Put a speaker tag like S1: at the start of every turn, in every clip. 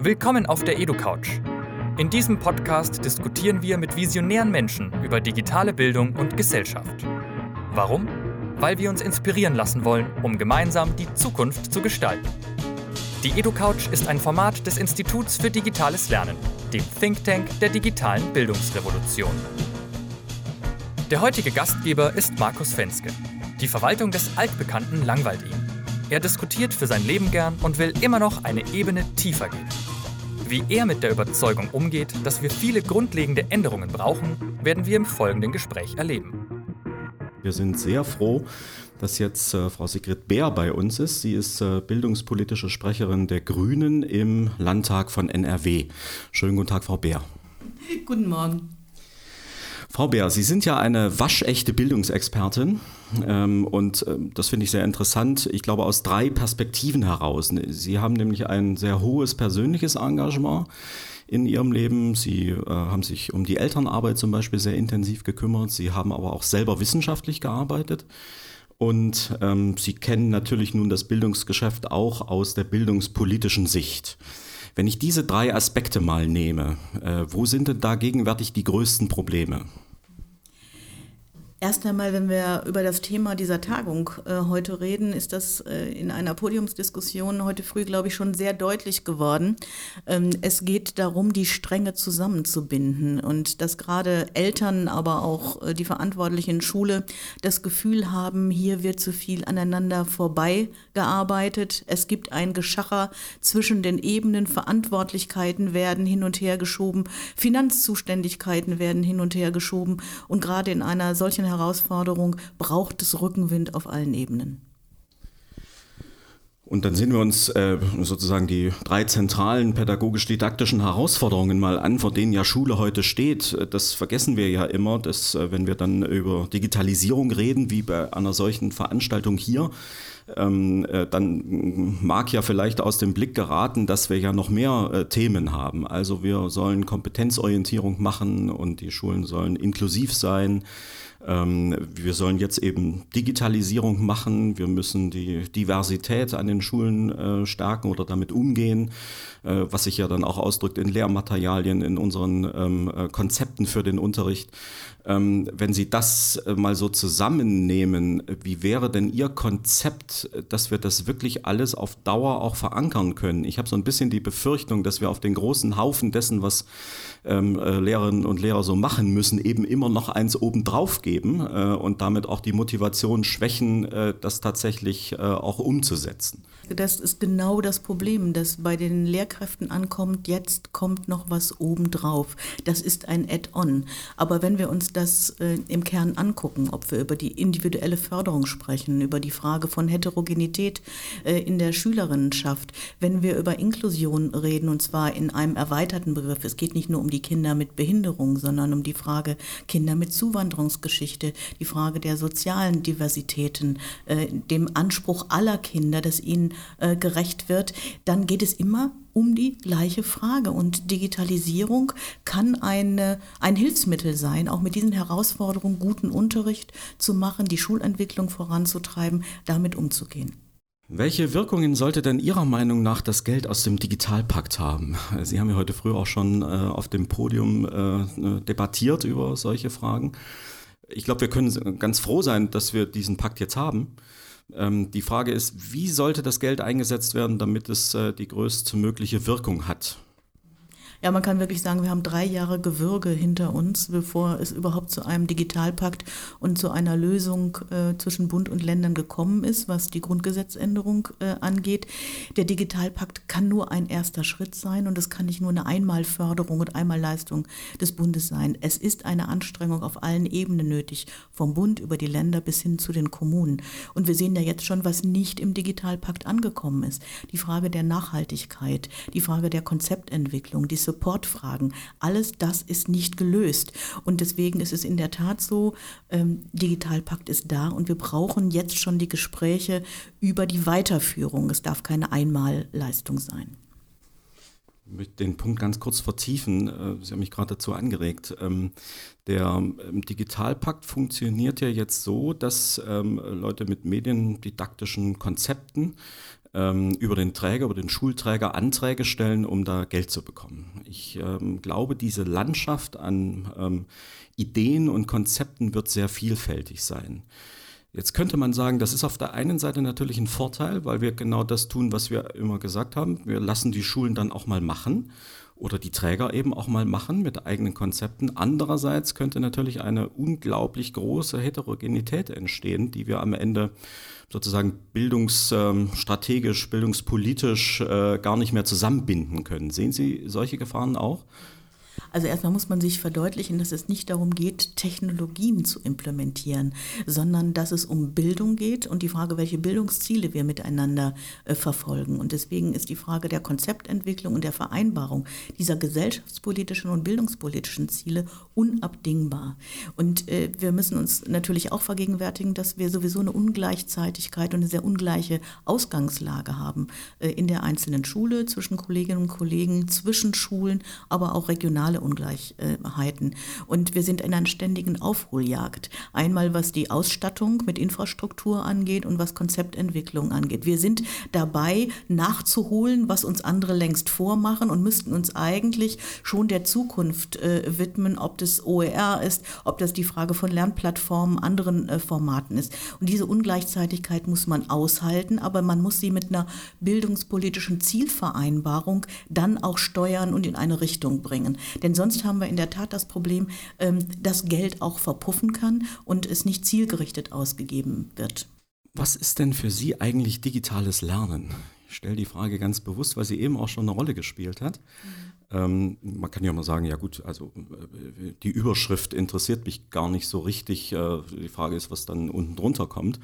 S1: Willkommen auf der EduCouch. In diesem Podcast diskutieren wir mit visionären Menschen über digitale Bildung und Gesellschaft. Warum? Weil wir uns inspirieren lassen wollen, um gemeinsam die Zukunft zu gestalten. Die EduCouch ist ein Format des Instituts für digitales Lernen, dem Think Tank der digitalen Bildungsrevolution. Der heutige Gastgeber ist Markus Fenske. Die Verwaltung des Altbekannten langweilt ihn. Er diskutiert für sein Leben gern und will immer noch eine Ebene tiefer gehen. Wie er mit der Überzeugung umgeht, dass wir viele grundlegende Änderungen brauchen, werden wir im folgenden Gespräch erleben.
S2: Wir sind sehr froh, dass jetzt äh, Frau Sigrid Bär bei uns ist. Sie ist äh, bildungspolitische Sprecherin der Grünen im Landtag von NRW. Schönen guten Tag, Frau Bär.
S3: Guten Morgen.
S2: Frau Bär, Sie sind ja eine waschechte Bildungsexpertin ähm, und äh, das finde ich sehr interessant. Ich glaube aus drei Perspektiven heraus. Sie haben nämlich ein sehr hohes persönliches Engagement in ihrem Leben. Sie äh, haben sich um die Elternarbeit zum Beispiel sehr intensiv gekümmert. Sie haben aber auch selber wissenschaftlich gearbeitet. Und ähm, Sie kennen natürlich nun das Bildungsgeschäft auch aus der bildungspolitischen Sicht. Wenn ich diese drei Aspekte mal nehme, äh, wo sind denn da gegenwärtig die größten Probleme?
S3: Erst einmal, wenn wir über das Thema dieser Tagung äh, heute reden, ist das äh, in einer Podiumsdiskussion heute früh, glaube ich, schon sehr deutlich geworden. Ähm, es geht darum, die Stränge zusammenzubinden und dass gerade Eltern, aber auch äh, die Verantwortlichen in Schule das Gefühl haben, hier wird zu viel aneinander vorbeigearbeitet. Es gibt ein Geschacher zwischen den Ebenen, Verantwortlichkeiten werden hin und her geschoben, Finanzzuständigkeiten werden hin und her geschoben und gerade in einer solchen Herausforderung braucht es Rückenwind auf allen Ebenen.
S2: Und dann sehen wir uns äh, sozusagen die drei zentralen pädagogisch-didaktischen Herausforderungen mal an, vor denen ja Schule heute steht. Das vergessen wir ja immer, dass äh, wenn wir dann über Digitalisierung reden, wie bei einer solchen Veranstaltung hier, ähm, äh, dann mag ja vielleicht aus dem Blick geraten, dass wir ja noch mehr äh, Themen haben. Also wir sollen Kompetenzorientierung machen und die Schulen sollen inklusiv sein. Ähm, wir sollen jetzt eben Digitalisierung machen, wir müssen die Diversität an den Schulen äh, stärken oder damit umgehen, äh, was sich ja dann auch ausdrückt in Lehrmaterialien, in unseren ähm, äh, Konzepten für den Unterricht. Ähm, wenn Sie das mal so zusammennehmen, wie wäre denn Ihr Konzept, dass wir das wirklich alles auf Dauer auch verankern können? Ich habe so ein bisschen die Befürchtung, dass wir auf den großen Haufen dessen, was Lehrerinnen und Lehrer so machen müssen, eben immer noch eins obendrauf geben äh, und damit auch die Motivation schwächen, äh, das tatsächlich äh, auch umzusetzen.
S3: Das ist genau das Problem, das bei den Lehrkräften ankommt. Jetzt kommt noch was obendrauf. Das ist ein Add-on. Aber wenn wir uns das äh, im Kern angucken, ob wir über die individuelle Förderung sprechen, über die Frage von Heterogenität äh, in der Schülerinnenschaft, wenn wir über Inklusion reden, und zwar in einem erweiterten Begriff, es geht nicht nur um die Kinder mit Behinderung, sondern um die Frage Kinder mit Zuwanderungsgeschichte, die Frage der sozialen Diversitäten, äh, dem Anspruch aller Kinder, dass ihnen äh, gerecht wird, dann geht es immer um die gleiche Frage. Und Digitalisierung kann eine, ein Hilfsmittel sein, auch mit diesen Herausforderungen guten Unterricht zu machen, die Schulentwicklung voranzutreiben, damit umzugehen.
S2: Welche Wirkungen sollte denn Ihrer Meinung nach das Geld aus dem Digitalpakt haben? Sie haben ja heute früh auch schon äh, auf dem Podium äh, debattiert über solche Fragen. Ich glaube, wir können ganz froh sein, dass wir diesen Pakt jetzt haben. Ähm, die Frage ist, wie sollte das Geld eingesetzt werden, damit es äh, die größtmögliche Wirkung hat?
S3: Ja, man kann wirklich sagen, wir haben drei Jahre Gewürge hinter uns, bevor es überhaupt zu einem Digitalpakt und zu einer Lösung äh, zwischen Bund und Ländern gekommen ist, was die Grundgesetzänderung äh, angeht. Der Digitalpakt kann nur ein erster Schritt sein und es kann nicht nur eine Einmalförderung und Einmalleistung des Bundes sein. Es ist eine Anstrengung auf allen Ebenen nötig, vom Bund über die Länder bis hin zu den Kommunen. Und wir sehen ja jetzt schon, was nicht im Digitalpakt angekommen ist. Die Frage der Nachhaltigkeit, die Frage der Konzeptentwicklung, die Supportfragen. Alles das ist nicht gelöst. Und deswegen ist es in der Tat so, ähm, Digitalpakt ist da und wir brauchen jetzt schon die Gespräche über die Weiterführung. Es darf keine Einmalleistung sein.
S2: Ich möchte den Punkt ganz kurz vertiefen. Äh, Sie haben mich gerade dazu angeregt. Ähm, der ähm, Digitalpakt funktioniert ja jetzt so, dass ähm, Leute mit mediendidaktischen Konzepten ähm, über den Träger, über den Schulträger Anträge stellen, um da Geld zu bekommen. Ich ähm, glaube, diese Landschaft an ähm, Ideen und Konzepten wird sehr vielfältig sein. Jetzt könnte man sagen, das ist auf der einen Seite natürlich ein Vorteil, weil wir genau das tun, was wir immer gesagt haben. Wir lassen die Schulen dann auch mal machen oder die Träger eben auch mal machen mit eigenen Konzepten. Andererseits könnte natürlich eine unglaublich große Heterogenität entstehen, die wir am Ende sozusagen bildungsstrategisch, bildungspolitisch äh, gar nicht mehr zusammenbinden können. Sehen Sie solche Gefahren auch?
S3: Also erstmal muss man sich verdeutlichen, dass es nicht darum geht, Technologien zu implementieren, sondern dass es um Bildung geht und die Frage, welche Bildungsziele wir miteinander äh, verfolgen. Und deswegen ist die Frage der Konzeptentwicklung und der Vereinbarung dieser gesellschaftspolitischen und bildungspolitischen Ziele unabdingbar. Und äh, wir müssen uns natürlich auch vergegenwärtigen, dass wir sowieso eine Ungleichzeitigkeit und eine sehr ungleiche Ausgangslage haben äh, in der einzelnen Schule zwischen Kolleginnen und Kollegen, zwischen Schulen, aber auch regionale soziale Ungleichheiten. Und wir sind in einer ständigen Aufholjagd. Einmal was die Ausstattung mit Infrastruktur angeht und was Konzeptentwicklung angeht. Wir sind dabei, nachzuholen, was uns andere längst vormachen und müssten uns eigentlich schon der Zukunft äh, widmen, ob das OER ist, ob das die Frage von Lernplattformen, anderen äh, Formaten ist. Und diese Ungleichzeitigkeit muss man aushalten, aber man muss sie mit einer bildungspolitischen Zielvereinbarung dann auch steuern und in eine Richtung bringen. Denn sonst haben wir in der Tat das Problem, ähm, dass Geld auch verpuffen kann und es nicht zielgerichtet ausgegeben wird.
S2: Was ist denn für Sie eigentlich digitales Lernen? Ich stelle die Frage ganz bewusst, weil sie eben auch schon eine Rolle gespielt hat. Ähm, man kann ja mal sagen, ja gut, also äh, die Überschrift interessiert mich gar nicht so richtig. Äh, die Frage ist, was dann unten drunter kommt.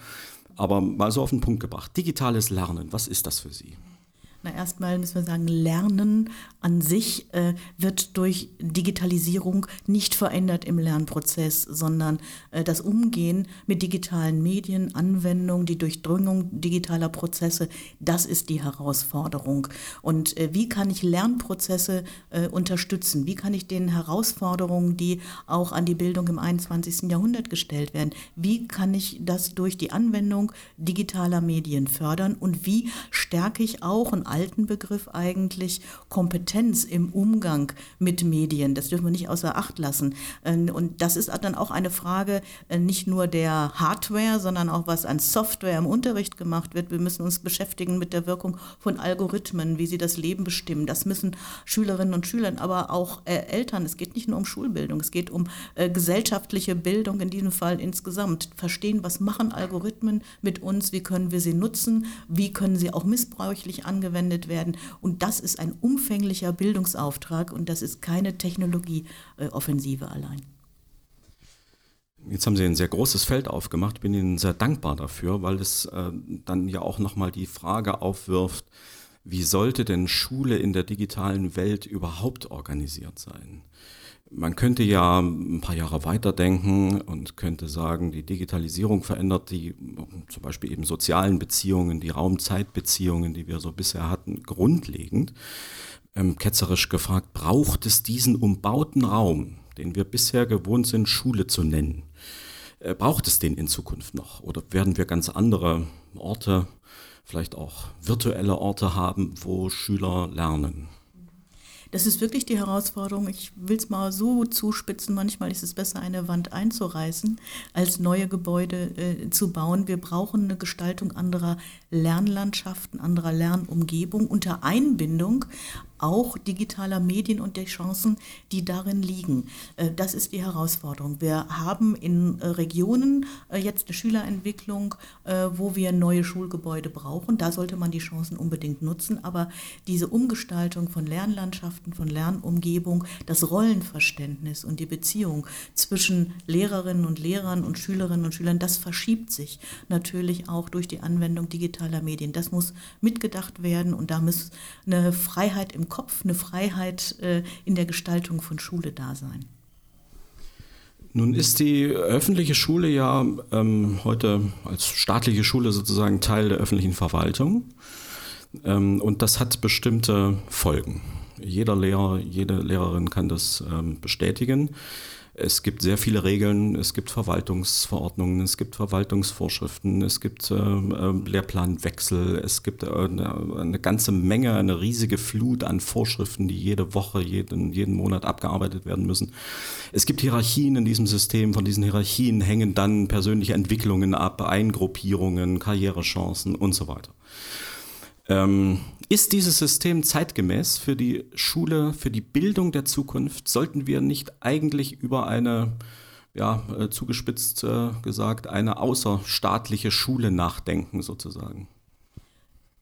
S2: Aber mal so auf den Punkt gebracht. Digitales Lernen, was ist das für Sie?
S3: Na, erstmal müssen wir sagen, Lernen an sich äh, wird durch Digitalisierung nicht verändert im Lernprozess, sondern äh, das Umgehen mit digitalen Medien, Anwendung, die Durchdringung digitaler Prozesse, das ist die Herausforderung. Und äh, wie kann ich Lernprozesse äh, unterstützen? Wie kann ich den Herausforderungen, die auch an die Bildung im 21. Jahrhundert gestellt werden, wie kann ich das durch die Anwendung digitaler Medien fördern und wie stärke ich auch und alten Begriff eigentlich Kompetenz im Umgang mit Medien. Das dürfen wir nicht außer Acht lassen. Ähm, und das ist dann auch eine Frage äh, nicht nur der Hardware, sondern auch was an Software im Unterricht gemacht wird. Wir müssen uns beschäftigen mit der Wirkung von Algorithmen, wie sie das Leben bestimmen. Das müssen Schülerinnen und Schüler, aber auch äh, Eltern. Es geht nicht nur um Schulbildung, es geht um äh, gesellschaftliche Bildung in diesem Fall insgesamt. Verstehen, was machen Algorithmen mit uns, wie können wir sie nutzen, wie können sie auch missbräuchlich angewendet angewendet werden. Und das ist ein umfänglicher Bildungsauftrag und das ist keine Technologieoffensive allein.
S2: Jetzt haben Sie ein sehr großes Feld aufgemacht. Ich bin Ihnen sehr dankbar dafür, weil es äh, dann ja auch nochmal die Frage aufwirft, wie sollte denn Schule in der digitalen Welt überhaupt organisiert sein? Man könnte ja ein paar Jahre weiterdenken und könnte sagen, die Digitalisierung verändert die zum Beispiel eben sozialen Beziehungen, die Raum-Zeit-Beziehungen, die wir so bisher hatten, grundlegend. Ähm, ketzerisch gefragt, braucht es diesen umbauten Raum, den wir bisher gewohnt sind, Schule zu nennen? Äh, braucht es den in Zukunft noch? Oder werden wir ganz andere Orte, vielleicht auch virtuelle Orte haben, wo Schüler lernen?
S3: Das ist wirklich die Herausforderung. Ich will es mal so zuspitzen. Manchmal ist es besser, eine Wand einzureißen, als neue Gebäude äh, zu bauen. Wir brauchen eine Gestaltung anderer Lernlandschaften, anderer Lernumgebung unter Einbindung auch digitaler Medien und der Chancen, die darin liegen. Äh, das ist die Herausforderung. Wir haben in äh, Regionen äh, jetzt eine Schülerentwicklung, wo wir neue Schulgebäude brauchen. Da sollte man die Chancen unbedingt nutzen. Aber diese Umgestaltung von Lernlandschaften, von Lernumgebung, das Rollenverständnis und die Beziehung zwischen Lehrerinnen und Lehrern und Schülerinnen und Schülern, das verschiebt sich natürlich auch durch die Anwendung digitaler Medien. Das muss mitgedacht werden und da muss eine Freiheit im Kopf, eine Freiheit äh, in der Gestaltung von Schule da sein.
S2: Nun ist die öffentliche Schule ja ähm, heute als staatliche Schule sozusagen Teil der öffentlichen Verwaltung. Ähm, und das hat bestimmte Folgen. Jeder Lehrer, jede Lehrerin kann das ähm, bestätigen. Es gibt sehr viele Regeln, es gibt Verwaltungsverordnungen, es gibt Verwaltungsvorschriften, es gibt äh, äh, Lehrplanwechsel, es gibt äh, eine, eine, ganze Menge, eine riesige Flut an Vorschriften, die jede Woche, jeden, jeden Monat abgearbeitet werden müssen. Es gibt Hierarchien in diesem System, von diesen Hierarchien hängen dann persönliche Entwicklungen ab, Eingruppierungen, Karrierechancen und so weiter. Ähm, ist dieses System zeitgemäß für die Schule, für die Bildung der Zukunft? Sollten wir nicht eigentlich über eine, ja, äh, zugespitzt äh, gesagt, eine außerstaatliche Schule nachdenken, sozusagen?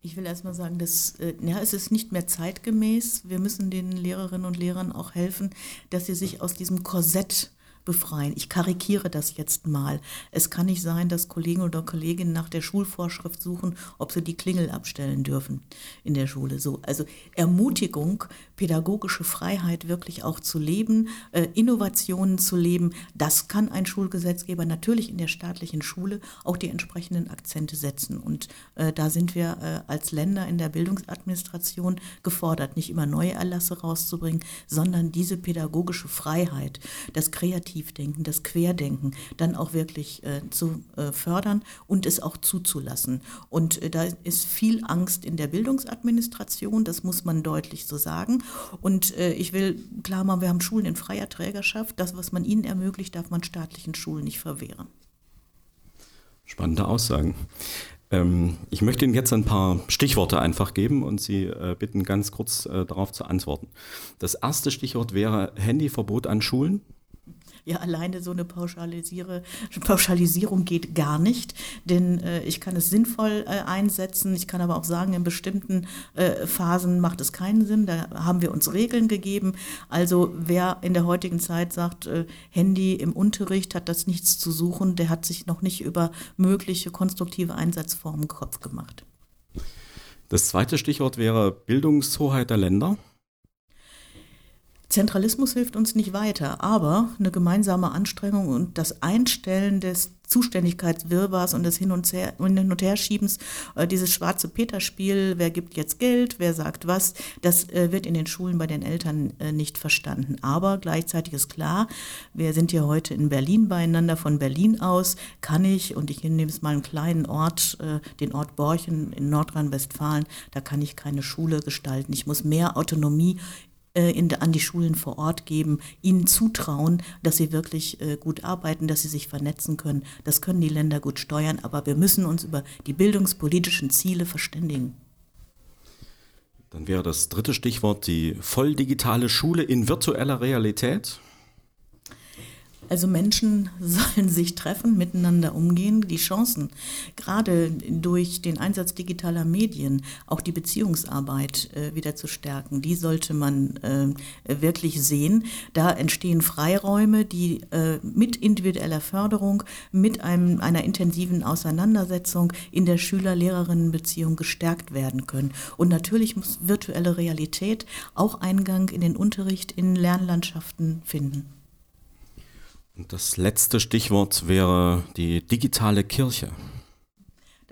S3: Ich will erstmal sagen, dass, äh, ja, es ist nicht mehr zeitgemäß. Wir müssen den Lehrerinnen und Lehrern auch helfen, dass sie sich aus diesem Korsett befreien. Ich karikiere das jetzt mal. Es kann nicht sein, dass Kollegen oder Kolleginnen nach der Schulvorschrift suchen, ob sie die Klingel abstellen dürfen in der Schule. So, also Ermutigung, pädagogische Freiheit wirklich auch zu leben, äh, Innovationen zu leben, das kann ein Schulgesetzgeber natürlich in der staatlichen Schule auch die entsprechenden Akzente setzen. Und äh, da sind wir äh, als Länder in der Bildungsadministration gefordert, nicht immer neue Erlasse rauszubringen, sondern diese pädagogische Freiheit, das Kreativ Kreativdenken, das Querdenken dann auch wirklich äh, zu äh, fördern und es auch zuzulassen. Und äh, da ist viel Angst in der Bildungsadministration, das muss man deutlich so sagen. Und äh, ich will klar machen, wir haben Schulen in freier Trägerschaft. Das, was man ihnen ermöglicht, darf man staatlichen Schulen nicht verwehren.
S2: Spannende Aussagen. Ähm, ich möchte Ihnen jetzt ein paar Stichworte einfach geben und Sie äh, bitten ganz kurz äh, darauf zu antworten. Das erste Stichwort wäre Handyverbot an Schulen.
S3: Ja, alleine so eine Pauschalisierung geht gar nicht, denn äh, ich kann es sinnvoll äh, einsetzen. Ich kann aber auch sagen, in bestimmten äh, Phasen macht es keinen Sinn. Da haben wir uns Regeln gegeben. Also wer in der heutigen Zeit sagt, äh, Handy im Unterricht hat das nichts zu suchen, der hat sich noch nicht über mögliche konstruktive Einsatzformen Kopf gemacht.
S2: Das zweite Stichwort wäre Bildungshoheit der Länder.
S3: Zentralismus hilft uns nicht weiter, aber eine gemeinsame Anstrengung und das Einstellen des Zuständigkeitswirrwarrs und des Hin- und, Her und Herschiebens, äh, dieses schwarze Peter-Spiel, wer gibt jetzt Geld, wer sagt was, das äh, wird in den Schulen bei den Eltern äh, nicht verstanden. Aber gleichzeitig ist klar, wir sind hier heute in Berlin beieinander, von Berlin aus kann ich, und ich nehme es mal einen kleinen Ort, äh, den Ort Borchen in Nordrhein-Westfalen, da kann ich keine Schule gestalten. Ich muss mehr Autonomie in, an die Schulen vor Ort geben, ihnen zutrauen, dass sie wirklich äh, gut arbeiten, dass sie sich vernetzen können. Das können die Länder gut steuern, aber wir müssen uns über die bildungspolitischen Ziele verständigen.
S2: Dann wäre das dritte Stichwort die voll digitale Schule in virtueller Realität.
S3: Also Menschen sollen sich treffen, miteinander umgehen, die Chancen, gerade durch den Einsatz digitaler Medien, auch die Beziehungsarbeit äh, wieder zu stärken, die sollte man äh, wirklich sehen. Da entstehen Freiräume, die äh, mit individueller Förderung, mit einem, einer intensiven Auseinandersetzung in der Schüler-Lehrerinnen-Beziehung gestärkt werden können. Und natürlich muss virtuelle Realität auch Eingang in den Unterricht in Lernlandschaften finden.
S2: Das letzte Stichwort wäre die digitale Kirche.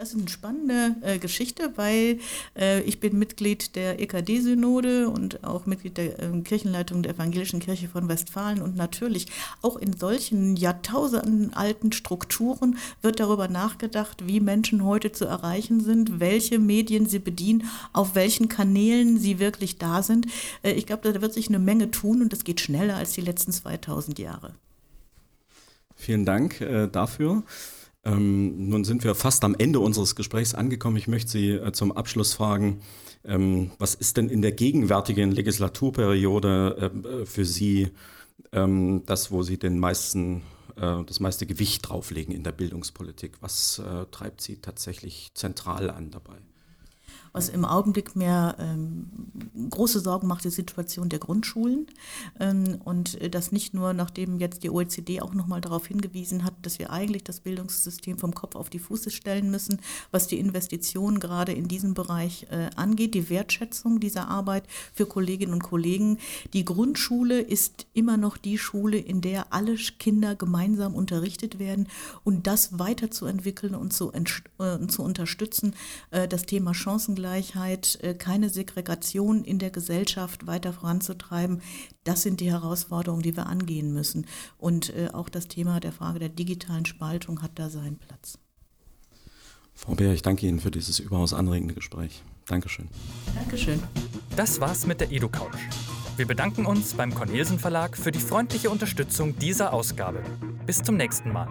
S3: Das ist eine spannende äh, Geschichte, weil äh, ich bin Mitglied der EKD-Synode und auch Mitglied der äh, Kirchenleitung der Evangelischen Kirche von Westfalen. Und natürlich auch in solchen Jahrtausenden alten Strukturen wird darüber nachgedacht, wie Menschen heute zu erreichen sind, welche Medien sie bedienen, auf welchen Kanälen sie wirklich da sind. Äh, ich glaube, da wird sich eine Menge tun und das geht schneller als die letzten 2000 Jahre.
S2: Vielen Dank äh, dafür. Ähm, nun sind wir fast am Ende unseres Gesprächs angekommen. Ich möchte Sie äh, zum Abschluss fragen, ähm, was ist denn in der gegenwärtigen Legislaturperiode äh, für Sie ähm, das, wo Sie den meisten, äh, das meiste Gewicht drauflegen in der Bildungspolitik? Was äh, treibt Sie tatsächlich zentral an dabei?
S3: Was im Augenblick mehr ähm, große Sorgen macht, die Situation der Grundschulen. Ähm, und das nicht nur, nachdem jetzt die OECD auch nochmal darauf hingewiesen hat, dass wir eigentlich das Bildungssystem vom Kopf auf die Fuße stellen müssen, was die Investitionen gerade in diesem Bereich äh, angeht, die Wertschätzung dieser Arbeit für Kolleginnen und Kollegen. Die Grundschule ist immer noch die Schule, in der alle Kinder gemeinsam unterrichtet werden und das weiterzuentwickeln und zu, äh, zu unterstützen, äh, das Thema Chancengleichheit Chancengleichheit, äh, keine Segregation in der Gesellschaft weiter voranzutreiben. Das sind die Herausforderungen, die wir angehen müssen. Und äh, auch das Thema der Frage der digitalen Spaltung hat da seinen Platz.
S2: Frau Beer, ich danke Ihnen für dieses überaus anregende Gespräch. Dankeschön.
S3: Dankeschön.
S1: Das war's mit der EduCouch. Wir bedanken uns beim Cornelsen Verlag für die freundliche Unterstützung dieser Ausgabe. Bis zum nächsten Mal.